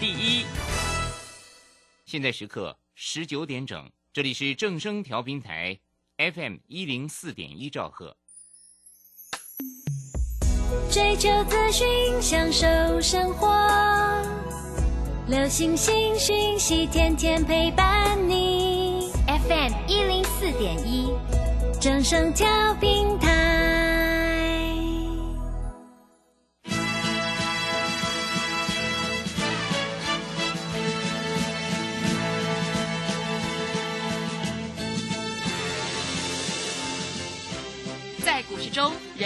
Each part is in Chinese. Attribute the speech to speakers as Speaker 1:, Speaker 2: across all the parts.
Speaker 1: 第一。现在时刻十九点整，这里是正声调频台 FM 一零四点一兆赫。
Speaker 2: 追求资讯，享受生活，流星星讯息，天天陪伴你。FM 一零四点一，正声调频台。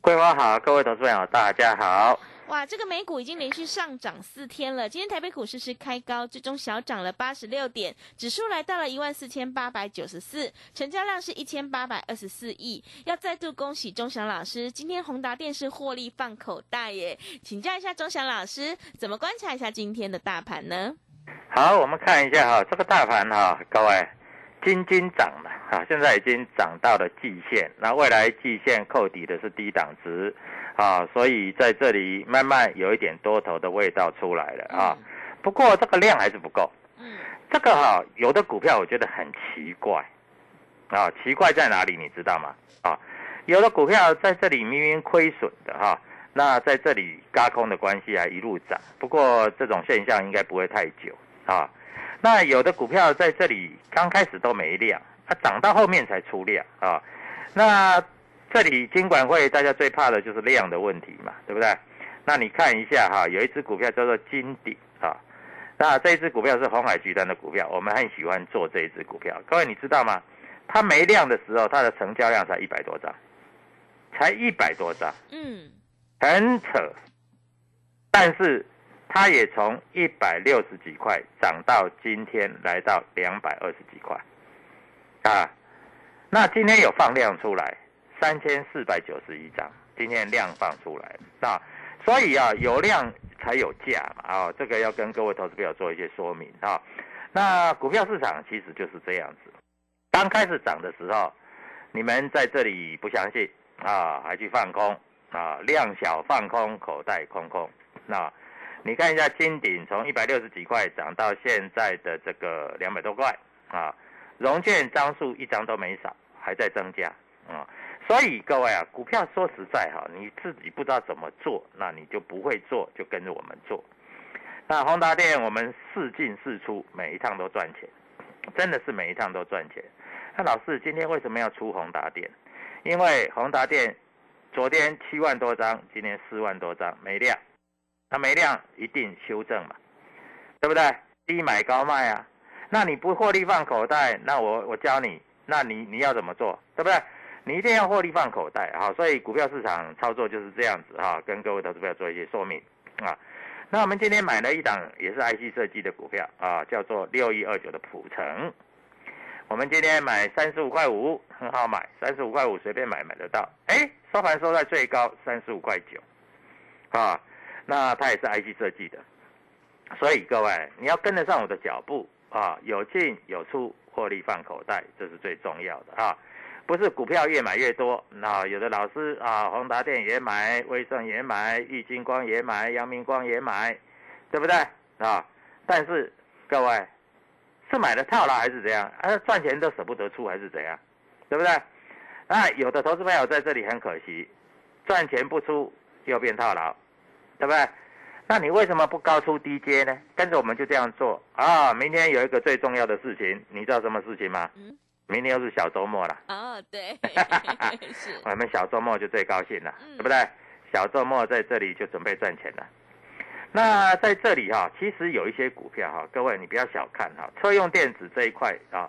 Speaker 3: 桂花好，各位投资朋友大家好。
Speaker 4: 哇，这个美股已经连续上涨四天了。今天台北股市是开高，最终小涨了八十六点，指数来到了一万四千八百九十四，成交量是一千八百二十四亿。要再度恭喜钟祥老师，今天宏达电视获利放口袋耶。请教一下钟祥老师，怎么观察一下今天的大盘呢？
Speaker 3: 好，我们看一下哈，这个大盘哈，各位金金涨了啊，现在已经涨到了季线，那未来季线扣底的是低档值。啊，所以在这里慢慢有一点多头的味道出来了啊，不过这个量还是不够。嗯，这个哈，有的股票我觉得很奇怪，啊，奇怪在哪里你知道吗？啊，有的股票在这里明明亏损的哈，那在这里嘎空的关系还一路涨，不过这种现象应该不会太久啊。那有的股票在这里刚开始都没量，它涨到后面才出量啊，那。这里金管会大家最怕的就是量的问题嘛，对不对？那你看一下哈，有一只股票叫做金鼎啊，那这一只股票是红海集团的股票，我们很喜欢做这一只股票。各位你知道吗？它没量的时候，它的成交量才一百多张，才一百多张，嗯，很扯。但是它也从一百六十几块涨到今天来到两百二十几块，啊，那今天有放量出来。三千四百九十一张，今天量放出来啊，所以啊，有量才有价嘛啊，这个要跟各位投资朋友做一些说明啊。那股票市场其实就是这样子，刚开始涨的时候，你们在这里不相信啊，还去放空啊，量小放空，口袋空空。那你看一下金鼎从一百六十几块涨到现在的这个两百多块啊，融券张数一张都没少，还在增加啊。所以各位啊，股票说实在哈，你自己不知道怎么做，那你就不会做，就跟着我们做。那宏达电我们四进四出，每一趟都赚钱，真的是每一趟都赚钱。那老师今天为什么要出宏达电？因为宏达电昨天七万多张，今天四万多张没量，那没量一定修正嘛，对不对？低买高卖啊，那你不获利放口袋，那我我教你，那你你要怎么做，对不对？你一定要获利放口袋，好，所以股票市场操作就是这样子哈，跟各位投资朋友做一些说明啊。那我们今天买了一档也是 IC 设计的股票啊，叫做六一二九的普成。我们今天买三十五块五，很好买，三十五块五随便买买得到。哎，收盘收在最高三十五块九，啊，那它也是 IC 设计的，所以各位你要跟得上我的脚步啊，有进有出，获利放口袋，这是最重要的啊。不是股票越买越多，那有的老师啊，宏达电也买，威盛也买，玉金光也买，阳明光也买，对不对啊？但是各位，是买的套牢还是怎样？啊，赚钱都舍不得出还是怎样？对不对？那有的投资朋友在这里很可惜，赚钱不出又变套牢，对不对？那你为什么不高出低接呢？跟着我们就这样做啊！明天有一个最重要的事情，你知道什么事情吗？
Speaker 4: 嗯
Speaker 3: 明天又是小周末了，
Speaker 4: 哦，对，是，
Speaker 3: 我们小周末就最高兴了，
Speaker 4: 嗯
Speaker 3: 对不对？小周末在这里就准备赚钱了。那在这里哈、其实有一些股票哈、各位你不要小看哈、车用电子这一块啊，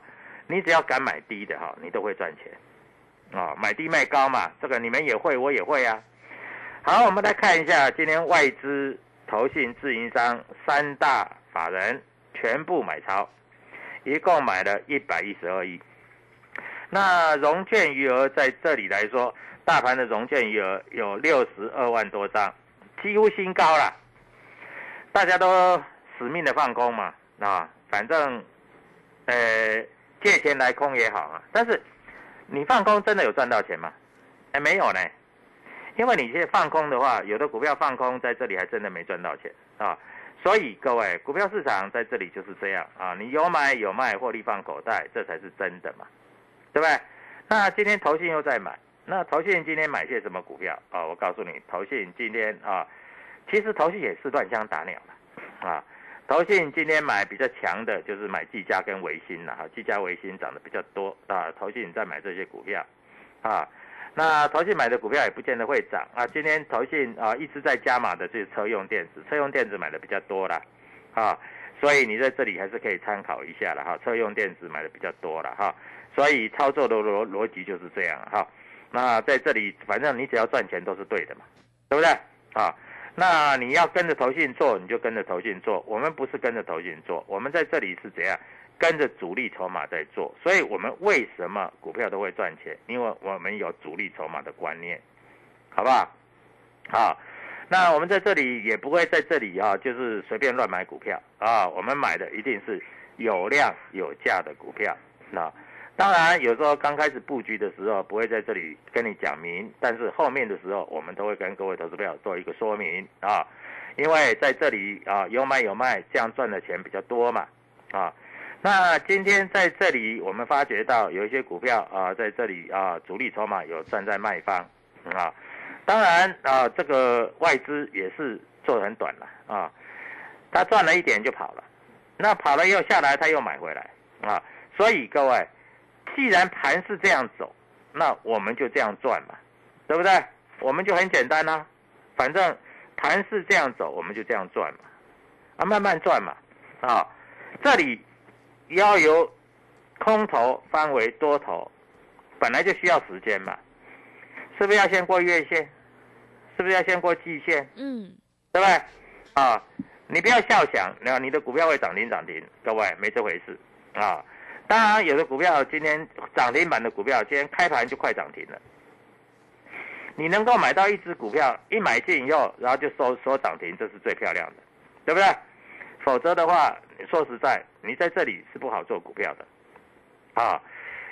Speaker 3: 你只要敢买低的哈、你都会赚钱啊、买低卖高嘛，这个你们也会，我也会啊。好，我们来看一下今天外资、投信、自营商三大法人全部买超，一共买了一百一十二亿。那融券余额在这里来说，大盘的融券余额有六十二万多张，几乎新高了。大家都死命的放空嘛，啊，反正，呃，借钱来空也好啊。但是你放空真的有赚到钱吗？哎，没有呢。因为你现在放空的话，有的股票放空在这里还真的没赚到钱啊。所以各位，股票市场在这里就是这样啊，你有买有卖，获利放口袋，这才是真的嘛，对不对？那今天投信又在买，那投信今天买些什么股票啊？我告诉你，投信今天啊，其实投信也是乱枪打鸟的啊。投信今天买比较强的就是买技嘉跟维新了哈，技嘉维新涨得比较多啊，投信在买这些股票啊。那投信买的股票也不见得会涨啊。今天投信啊一直在加码的就是车用电子，车用电子买的比较多啦，啊，所以你在这里还是可以参考一下了哈。车用电子买的比较多了哈，所以操作的逻逻辑就是这样哈。那在这里反正你只要赚钱都是对的嘛，对不对啊？那你要跟着投信做，你就跟着投信做。我们不是跟着投信做，我们在这里是怎样跟着主力筹码在做。所以我们为什么股票都会赚钱？因为我们有主力筹码的观念，好不好？好，那我们在这里也不会在这里啊，就是随便乱买股票啊。我们买的一定是有量有价的股票。那当然，有时候刚开始布局的时候不会在这里跟你讲明，但是后面的时候我们都会跟各位投资朋友做一个说明啊，因为在这里啊有买有卖，这样赚的钱比较多嘛啊。那今天在这里我们发觉到有一些股票啊，在这里啊主力筹码有站在卖方啊，当然啊这个外资也是做的很短了啊，他赚了一点就跑了，那跑了又下来他又买回来啊，所以各位。既然盘是这样走，那我们就这样赚嘛，对不对？我们就很简单啦、啊，反正盘是这样走，我们就这样赚嘛，啊，慢慢赚嘛，啊，这里要由空头翻为多头，本来就需要时间嘛，是不是要先过月线？是不是要先过季线？
Speaker 4: 嗯，
Speaker 3: 对不对？啊，你不要笑想，那你的股票会涨停涨停，各位没这回事啊。当然，有的股票今天涨停板的股票，今天开盘就快涨停了。你能够买到一只股票，一买进以后，然后就收收涨停，这是最漂亮的，对不对？否则的话，说实在，你在这里是不好做股票的，啊，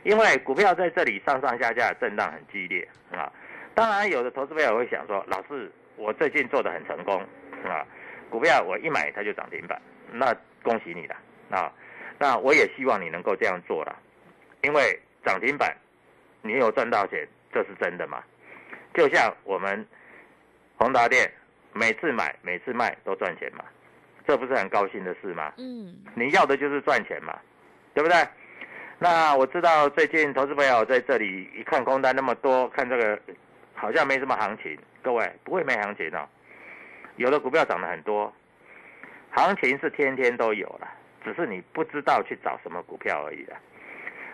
Speaker 3: 因为股票在这里上上下下震荡很激烈啊。当然，有的投资朋友会想说，老师，我最近做的很成功啊，股票我一买它就涨停板，那恭喜你了啊。那我也希望你能够这样做了，因为涨停板你有赚到钱，这是真的嘛？就像我们宏达电每次买每次卖都赚钱嘛，这不是很高兴的事吗？
Speaker 4: 嗯，
Speaker 3: 你要的就是赚钱嘛，对不对？那我知道最近投资朋友在这里一看空单那么多，看这个好像没什么行情，各位不会没行情哦，有的股票涨得很多，行情是天天都有了。只是你不知道去找什么股票而已啦。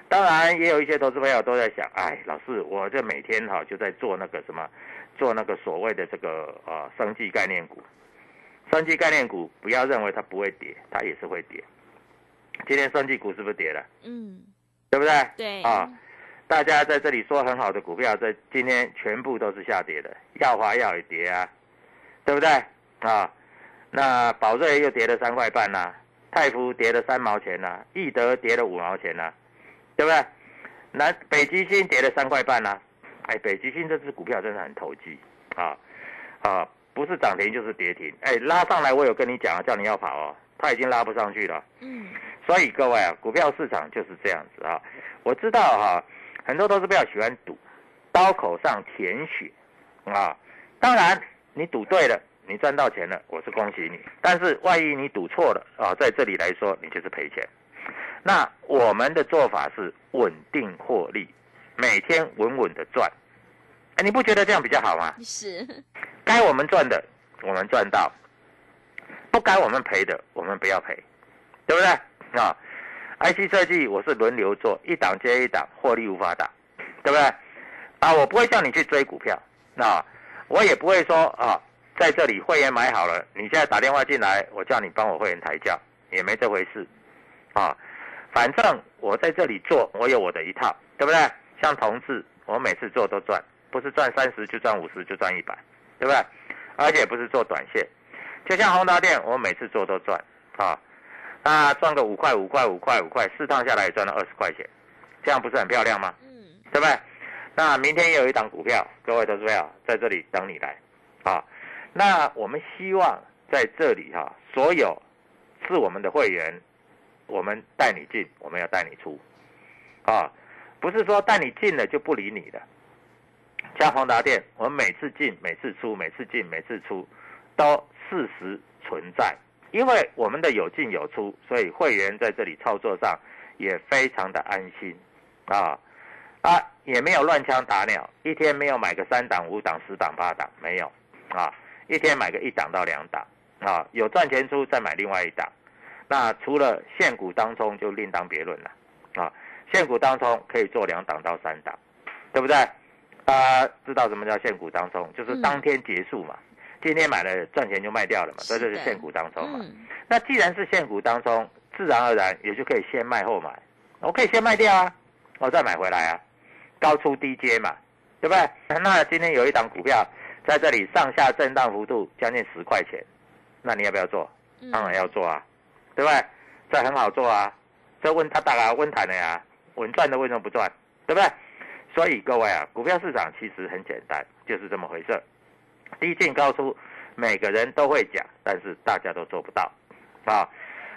Speaker 3: 当然，也有一些投资朋友都在想，哎，老师，我这每天哈就在做那个什么，做那个所谓的这个呃生计概念股。生技概念股不要认为它不会跌，它也是会跌。今天生技股是不是跌了？
Speaker 4: 嗯，
Speaker 3: 对不对？
Speaker 4: 对
Speaker 3: 啊，大家在这里说很好的股票，在今天全部都是下跌的。耀华药也跌啊，对不对？啊，那宝瑞又跌了三块半呐、啊。泰福跌了三毛钱呐、啊，易德跌了五毛钱呐、啊，对不对？南北极星跌了三块半呐、啊，哎，北极星这只股票真的很投机啊啊，不是涨停就是跌停，哎，拉上来我有跟你讲啊，叫你要跑哦，它已经拉不上去了。
Speaker 4: 嗯，
Speaker 3: 所以各位啊，股票市场就是这样子啊。我知道哈、很多投资票喜欢赌，刀口上舔血啊。当然，你赌对了，你赚到钱了，我是恭喜你。但是万一你赌错了啊，在这里来说，你就是赔钱。那我们的做法是稳定获利，每天稳稳的赚。哎，你不觉得这样比较好吗？
Speaker 4: 是，
Speaker 3: 该我们赚的，我们赚到；不该我们赔的，我们不要赔，对不对？啊，IC 设计我是轮流做，一档接一档，获利无法挡，对不对？啊，我不会叫你去追股票，啊，我也不会说啊，在这里会员买好了，你现在打电话进来，我叫你帮我会员抬价，也没这回事，啊，反正我在这里做，我有我的一套，对不对？像同志，我每次做都赚，不是赚三十就赚五十就赚一百，对不对？而且不是做短线，就像宏达电，我每次做都赚啊，那赚个五块五块五块五块，四趟下来也赚了二十块钱，这样不是很漂亮吗？
Speaker 4: 嗯，
Speaker 3: 对不对？那明天也有一档股票，各位投资者在这里等你来啊。那我们希望在这里哈、所有是我们的会员，我们带你进，我们要带你出啊，不是说带你进了就不理你的。像宏达电，我们每次进，每次出，每次进，每次出，都事实存在。因为我们的有进有出，所以会员在这里操作上也非常的安心啊啊，也没有乱枪打鸟，一天没有买个三档、五档、十档、八档，没有啊，一天买个一档到两档啊，有赚钱出再买另外一档。那除了现股当中就另当别论了啊，现股当中可以做两档到三档，对不对？大家知道什么叫现股当中？就是当天结束嘛，今天买了赚钱就卖掉了嘛，这就是
Speaker 4: 是的
Speaker 3: 现股当中嘛。
Speaker 4: 嗯，
Speaker 3: 那既然是现股当中，自然而然也就可以先卖后买，我可以先卖掉啊，我再买回来啊，高出低接嘛，对不对？那今天有一档股票在这里上下震荡幅度将近十块钱，那你要不要做？
Speaker 4: 嗯
Speaker 3: 当然要做啊，对不对？这很好做啊，这问他大啊，问谈的呀，稳赚的为什么不赚？对不对？所以各位啊，股票市场其实很简单，就是这么回事。低进高出，每个人都会讲，但是大家都做不到啊。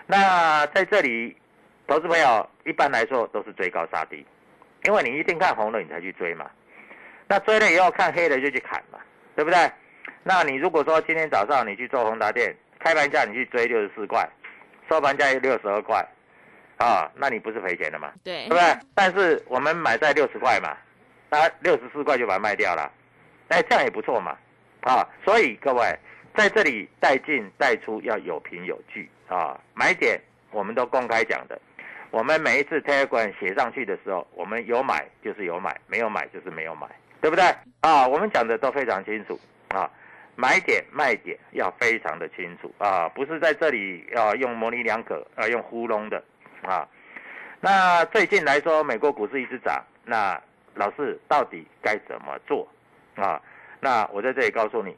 Speaker 3: 那在这里，投资朋友一般来说都是追高杀低，因为你一定看红了你才去追嘛。那追了以后看黑了就去砍嘛，对不对？那你如果说今天早上你去做宏达电，开盘价你去追六十四块，收盘价六十二块，啊，那你不是赔钱的吗？
Speaker 4: 对
Speaker 3: 对不对？但是我们买在六十块嘛，那六十四块就把它卖掉了，哎，这样也不错嘛，啊，所以各位在这里带进带出要有凭有据啊，买点我们都公开讲的，我们每一次 Telegram 写上去的时候，我们有买就是有买，没有买就是没有买，对不对？啊，我们讲的都非常清楚啊。买点卖点要非常的清楚啊，不是在这里啊用模棱两可啊用糊弄的啊。那最近来说，美国股市一直涨，那老师到底该怎么做啊？那我在这里告诉你，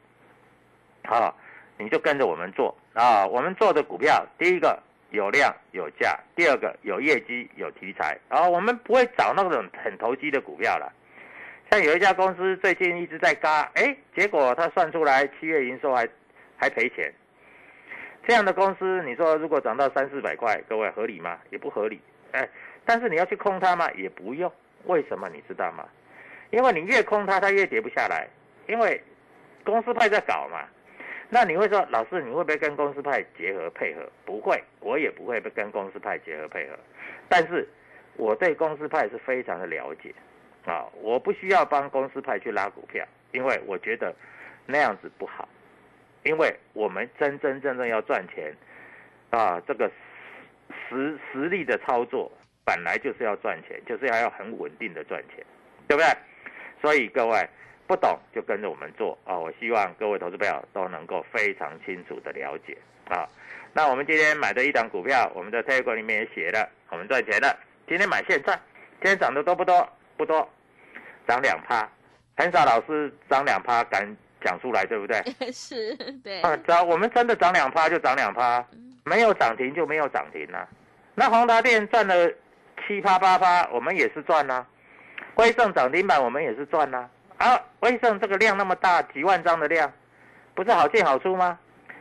Speaker 3: 啊，你就跟着我们做啊。我们做的股票，第一个有量有价，第二个有业绩有题材啊。我们不会找那种很投机的股票了。像有一家公司最近一直在嘎，哎，结果他算出来七月营收还还赔钱。这样的公司，你说如果涨到三四百块，各位合理吗？也不合理。哎，但是你要去空它吗？也不用。为什么你知道吗？因为你越空它，它越跌不下来。因为公司派在搞嘛。那你会说，老师，你会不会跟公司派结合配合？不会，我也不会跟公司派结合配合。但是我对公司派是非常的了解啊，我不需要帮公司派去拉股票，因为我觉得那样子不好。因为我们真真正正要赚钱啊，这个实实力的操作本来就是要赚钱，就是要要很稳定的赚钱，对不对？所以各位不懂就跟着我们做啊！我希望各位投资朋友都能够非常清楚的了解啊。那我们今天买的一档股票，我们在推文里面也写了，我们赚钱了。今天买现赚，今天涨的多不多？不多，涨两趴，很少老师涨两趴敢讲出来，对不对？
Speaker 4: 是，对，
Speaker 3: 啊，涨我们真的涨两趴就涨两趴，没有涨停就没有涨停啊。那宏达电赚了七趴八趴，我们也是赚呐、威盛涨停板我们也是赚呐、啊。威盛这个量那么大，几万张的量，不是好进好出吗？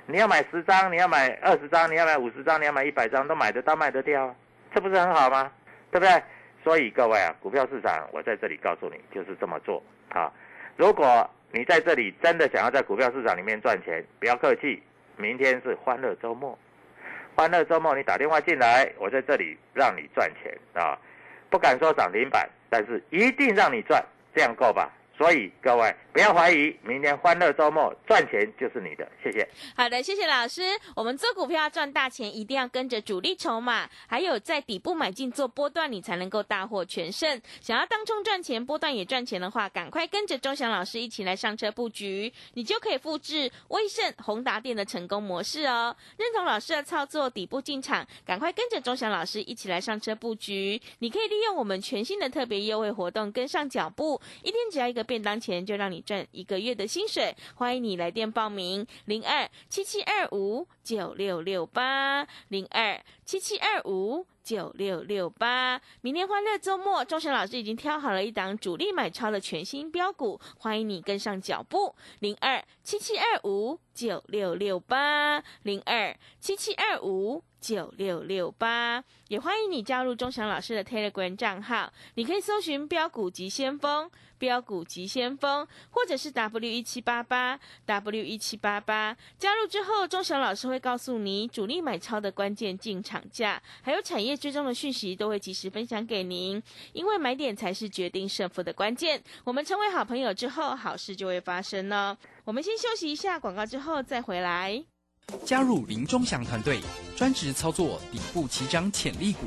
Speaker 3: 你要买十张，你要买二十张，你要买五十张，你要买一百张，都买得到卖得掉，这不是很好吗？对不对？所以各位啊，股票市场我在这里告诉你，就是这么做啊。如果你在这里真的想要在股票市场里面赚钱，不要客气，明天是欢乐周末，欢乐周末你打电话进来，我在这里让你赚钱啊，不敢说涨停板，但是一定让你赚，这样够吧？所以各位不要怀疑，明天欢乐周末赚钱就是你的，谢谢。
Speaker 4: 好的，谢谢老师。我们做股票赚大钱，一定要跟着主力筹码，还有在底部买进做波段，你才能够大获全胜。想要当冲赚钱，波段也赚钱的话，赶快跟着钟祥老师一起来上车布局，你就可以复制威盛、宏达电的成功模式哦。认同老师的操作，底部进场，赶快跟着钟祥老师一起来上车布局。你可以利用我们全新的特别优惠活动，跟上脚步，一天只要一个。便当钱就让你赚一个月的薪水，欢迎你来电报名零二七七二五九六六八零二七七二五九六六八。明天欢乐周末，钟神老师已经挑好了一档主力买超的全新标股，欢迎你跟上脚步零二七七二五九六六八零二七七二五。九六六八，也欢迎你加入钟祥老师的 Telegram 账号，你可以搜寻标股及先锋、标股急先锋，或者是 W 一七八八 W 一七八八。加入之后，钟祥老师会告诉你主力买超的关键进场价，还有产业追踪的讯息，都会及时分享给您。因为买点才是决定胜负的关键。我们成为好朋友之后，好事就会发生呢。我们先休息一下广告，之后再回来。
Speaker 5: 加入林钟祥团队，专职操作底部起涨潜力股，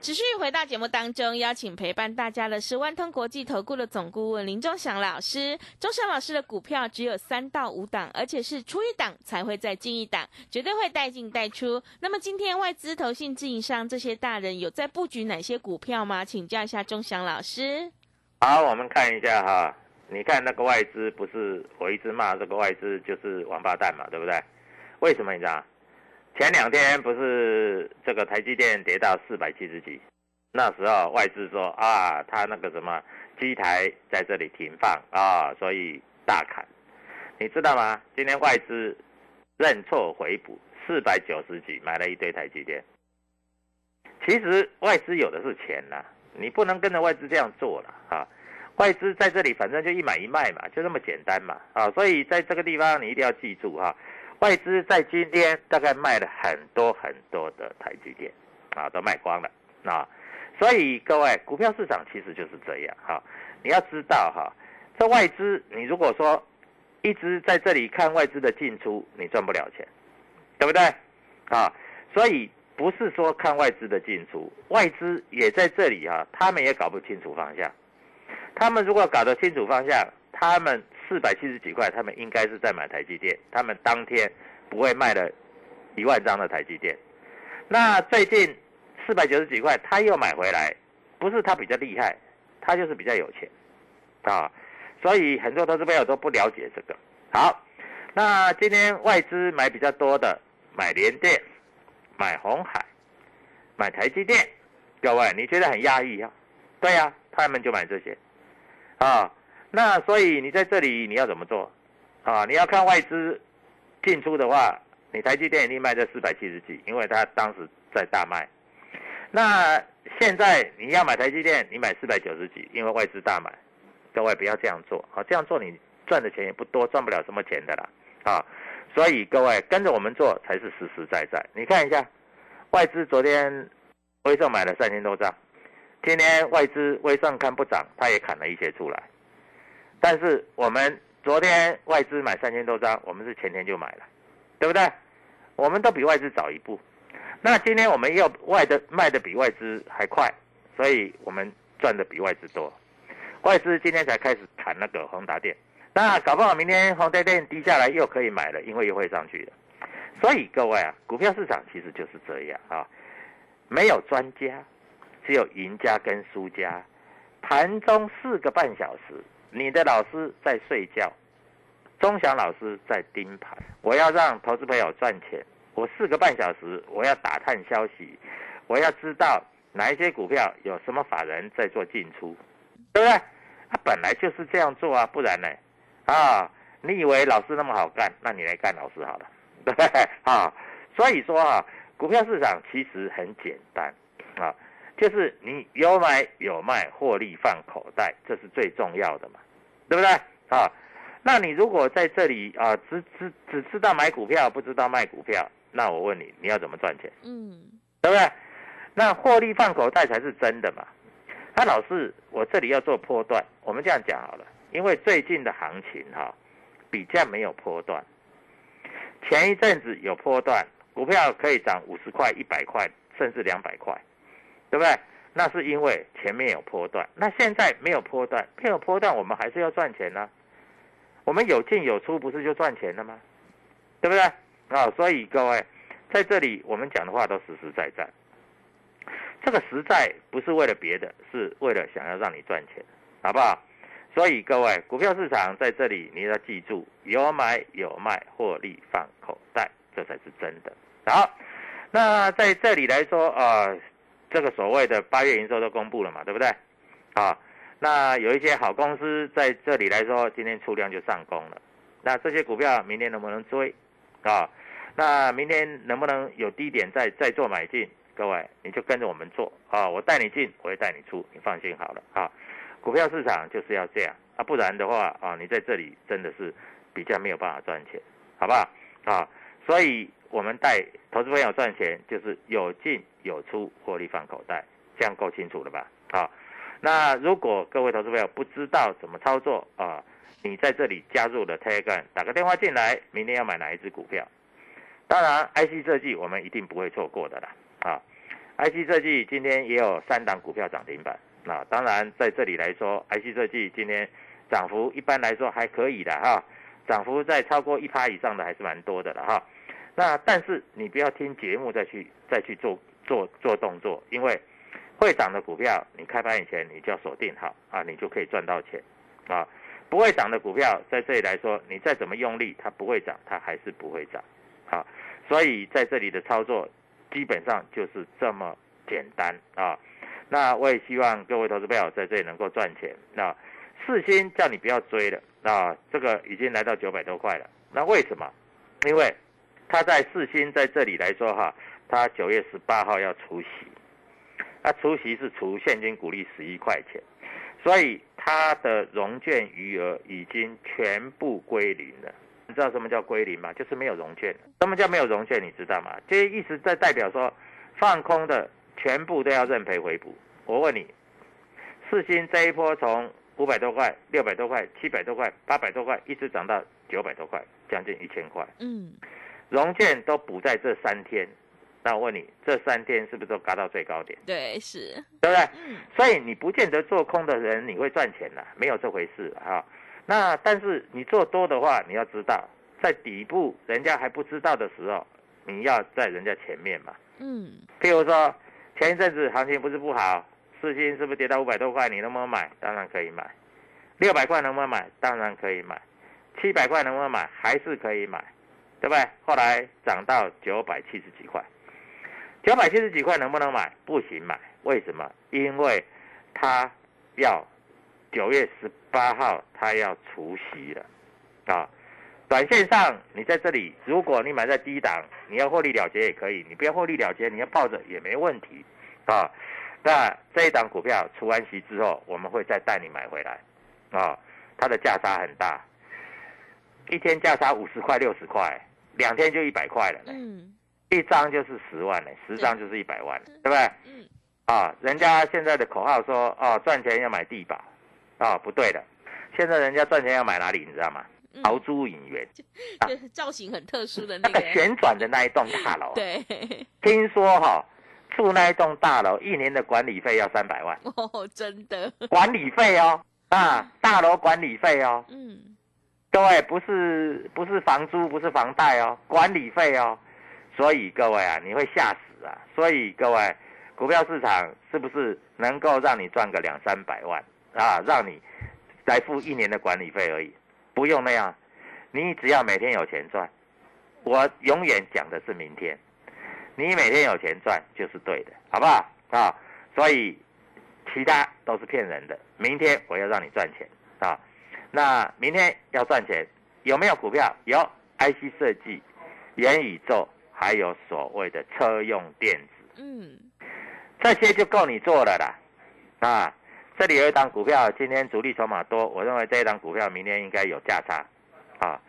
Speaker 4: 持续回到节目当中，邀请陪伴大家的是万通国际投顾的总顾问林忠祥老师。忠祥老师的股票只有三到五档，而且是出一档才会再进一档，绝对会带进带出。那么今天外资、投信、自营商这些大人有在布局哪些股票吗？请教一下忠祥老师。
Speaker 3: 好，我们看一下哈，你看那个外资不是我一直骂这个外资就是王八蛋嘛，对不对？为什么你知道？前两天不是这个台积电跌到四百七十几，那时候外资说啊，他那个什么机台在这里停放啊，所以大砍。你知道吗？今天外资认错回补四百九十几，买了一堆台积电。其实外资有的是钱呐，你不能跟着外资这样做了啊。外资在这里反正就一买一卖嘛，就这么简单嘛啊。所以在这个地方你一定要记住哈。外资在今天大概卖了很多很多的台积电，啊，都卖光了，啊，所以各位股票市场其实就是这样哈，你要知道哈，这外资你如果说一直在这里看外资的进出，你赚不了钱，对不对？啊，所以不是说看外资的进出，外资也在这里啊，他们也搞不清楚方向，他们如果搞得清楚方向，他们。四百七十几块，他们应该是在买台积电，他们当天不会卖了一万张的台积电。那最近四百九十几块，他又买回来，不是他比较厉害，他就是比较有钱啊。所以很多投资朋友都不了解这个。好，那今天外资买比较多的，买联电、买红海、买台积电，各位你觉得很压抑啊？对呀，他们就买这些啊。那所以你在这里你要怎么做啊？你要看外资进出的话，你台积电一定卖在四百七十几，因为它当时在大卖。那现在你要买台积电，你买四百九十几，因为外资大买。各位不要这样做啊！这样做你赚的钱也不多，赚不了什么钱的啦啊！所以各位跟着我们做才是实实在在。你看一下，外资昨天微盛买了三千多张，今天外资微盛看不涨，他也砍了一些出来。但是我们昨天外资买三千多张，我们是前天就买了，对不对？我们都比外资早一步。那今天我们要外的卖的比外资还快，所以我们赚的比外资多。外资今天才开始谈那个宏达电，那搞不好明天宏达电低下来又可以买了，因为又会上去了。所以各位啊，股票市场其实就是这样啊。没有专家，只有赢家跟输家。盘中四个半小时，你的老师在睡觉，钟祥老师在盯盘。我要让投资朋友赚钱，我四个半小时，我要打探消息，我要知道哪一些股票有什么法人在做进出，对不对？他本来就是这样做啊，不然呢？啊，你以为老师那么好干？那你来干老师好了，对不对？啊，所以说啊，股票市场其实很简单啊，就是你有买有卖，获利放口袋，这是最重要的嘛，对不对？啊，那你如果在这里啊，只只只知道买股票，不知道卖股票，那我问你，你要怎么赚钱？
Speaker 4: 嗯，
Speaker 3: 对不对？那获利放口袋才是真的嘛。那老师，我这里要做波段，我们这样讲好了，因为最近的行情哈，比较没有波段。前一阵子有波段，股票可以涨五十块、一百块，甚至两百块，对不对？那是因为前面有波段。那现在没有波段，没有波段，我们还是要赚钱呢、我们有进有出，不是就赚钱了吗？对不对？啊、所以各位在这里，我们讲的话都实实在在。这个实在不是为了别的，是为了想要让你赚钱，好不好？所以各位，股票市场在这里你要记住，有买有卖，获利放口袋，这才是真的。好，那在这里来说，呃，这个所谓的八月营收都公布了嘛，对不对？啊，那有一些好公司在这里来说，今天出量就上攻了。那这些股票明天能不能追？啊，那明天能不能有低点再再做买进？各位，你就跟着我们做啊！我带你进，我会带你出，你放心好了啊！股票市场就是要这样啊，不然的话啊，你在这里真的是比较没有办法赚钱，好不好？啊，所以我们带投资朋友赚钱，就是有进有出，获利放口袋，这样够清楚了吧？啊，那如果各位投资朋友不知道怎么操作啊，你在这里加入了 Telegram，打个电话进来，明天要买哪一只股票？当然，IC 设计我们一定不会错过的啦。啊，IC 设计今天也有三档股票涨停板。那当然在这里来说，IC 设计今天涨幅一般来说还可以的哈，涨幅在超过一趴以上的还是蛮多的了哈。那但是你不要听节目再去再去做做做动作，因为会涨的股票你开盘以前你就要锁定好啊，你就可以赚到钱啊。不会涨的股票在这里来说，你再怎么用力，它不会涨，它还是不会涨啊。所以在这里的操作。基本上就是这么简单啊！那我也希望各位投资朋友在这里能够赚钱。那四星叫你不要追了啊，这个已经来到九百多块了。那为什么？因为它在四星在这里来说哈，它九月十八号要除息，那除息是除现金股利十一块钱，所以他的融券余额已经全部归零了。你知道什么叫归零吗？就是没有融券。什么叫没有融券？你知道吗？这意思在代表说，放空的全部都要认赔回补。我问你，四星这一波从五百多块、六百多块、七百多块、八百多块，一直涨到九百多块，将近一千块。
Speaker 4: 嗯，
Speaker 3: 融券都补在这三天。那我问你，这三天是不是都嘎到最高点？
Speaker 4: 对，是，
Speaker 3: 对不对？
Speaker 4: 嗯，
Speaker 3: 所以你不见得做空的人你会赚钱的，没有这回事哈。那但是你做多的话，你要知道，在底部人家还不知道的时候，你要在人家前面嘛。
Speaker 4: 嗯，
Speaker 3: 譬如说前一阵子行情不是不好，四星是不是跌到五百多块？你能不能买？当然可以买。六百块能不能买？当然可以买。七百块能不能买？还是可以买，对不对？后来涨到九百七十几块，九百七十几块能不能买？不行买，为什么？因为他要九月十八号他要除息了，啊，短线上你在这里，如果你买在低档，你要获利了结也可以，你不要获利了结，你要抱着也没问题，啊，那这一档股票除完息之后，我们会再带你买回来，啊，它的价差很大，一天价差五十块六十块，两天就一百块了，
Speaker 4: 嗯，
Speaker 3: 一张就是十万呢，十张就是一百万，对不对？
Speaker 4: 嗯，
Speaker 3: 啊，人家现在的口号说，哦，赚钱要买地保，啊，不对的，现在人家赚钱要买哪里，你知道吗？
Speaker 4: 嗯。
Speaker 3: 豪猪影园，啊。
Speaker 4: 就是造型很特殊的
Speaker 3: 那个
Speaker 4: 那个，
Speaker 3: 旋转的那一栋大楼，，
Speaker 4: 对，
Speaker 3: 听说哈、住那一栋大楼一年的管理费要三百万，
Speaker 4: 哦，真的，
Speaker 3: 管理费哦，啊，大楼管理费哦，
Speaker 4: 嗯，
Speaker 3: 各位不是不是房租不是房贷哦，管理费哦，所以各位啊，你会吓死啊，所以各位股票市场是不是能够让你赚个两三百万啊？让你来付一年的管理费而已，不用那样，你只要每天有钱赚。我永远讲的是明天，你每天有钱赚就是对的，好不好啊？所以其他都是骗人的。明天我要让你赚钱啊！那明天要赚钱，有没有股票？有 IC 设计、元宇宙，还有所谓的车用电子。嗯，这些就够你做了啦。啊，这里有一档股票，今天主力筹码多，我认为这一档股票明天应该有价差。啊，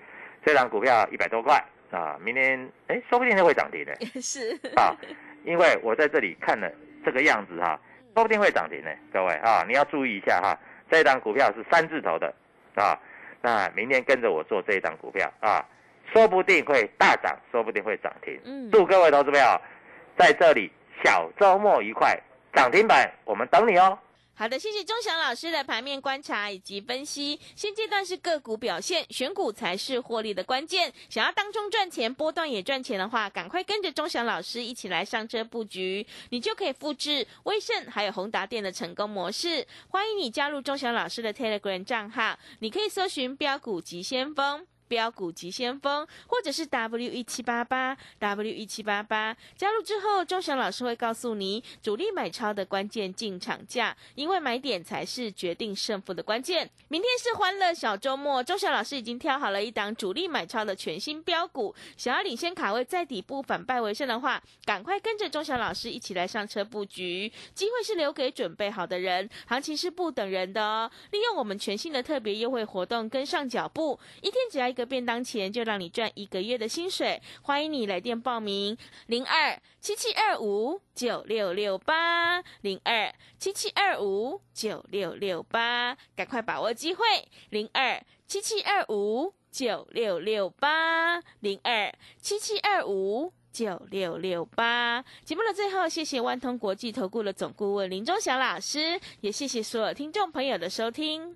Speaker 3: 这档股票一百多块。啊，明天哎，说不定就会涨停的。
Speaker 4: 是
Speaker 3: 啊，因为我在这里看了这个样子哈，说不定会涨停的。各位啊，你要注意一下哈，这一档股票是三字头的啊，那明天跟着我做这一档股票啊，说不定会大涨，说不定会涨停。嗯，祝各位投资朋友在这里小周末愉快，涨停板我们等你哦。
Speaker 4: 好的，谢谢钟祥老师的盘面观察以及分析。现阶段是个股表现，选股才是获利的关键。想要当中赚钱，波段也赚钱的话，赶快跟着钟祥老师一起来上车布局，你就可以复制威盛还有宏达电的成功模式。欢迎你加入钟祥老师的 Telegram 账号，你可以搜寻标股急先锋。标股急先锋，或者是 W 一七八八 W 一七八八，加入之后，钟祥老师会告诉你主力买超的关键进场价，因为买点才是决定胜负的关键。明天是欢乐小周末，钟祥老师已经挑好了一档主力买超的全新标股，想要领先卡位在底部反败为胜的话，赶快跟着钟祥老师一起来上车布局，机会是留给准备好的人，行情是不等人的哦。利用我们全新的特别优惠活动，跟上脚步，一天只要一。个便当钱就让你赚一个月的薪水，欢迎你来电报名零二七七二五九六六八零二七七二五九六六八，赶快把握机会零二七七二五九六六八零二七七二五九六六八。节目的最后，谢谢万通国际投顾的总顾问林忠祥老师，也谢谢所有听众朋友的收听。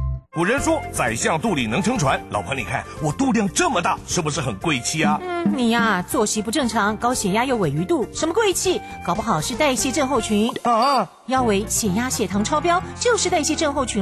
Speaker 6: 古人说：“宰相肚里能撑船。”老婆，你看我肚量这么大，是不是很贵气啊？
Speaker 7: 嗯，你呀，作息不正常，高血压又尾鱼肚，什么贵气？搞不好是代谢症候群啊！腰围、血压、血糖超标，就是代谢症候群了。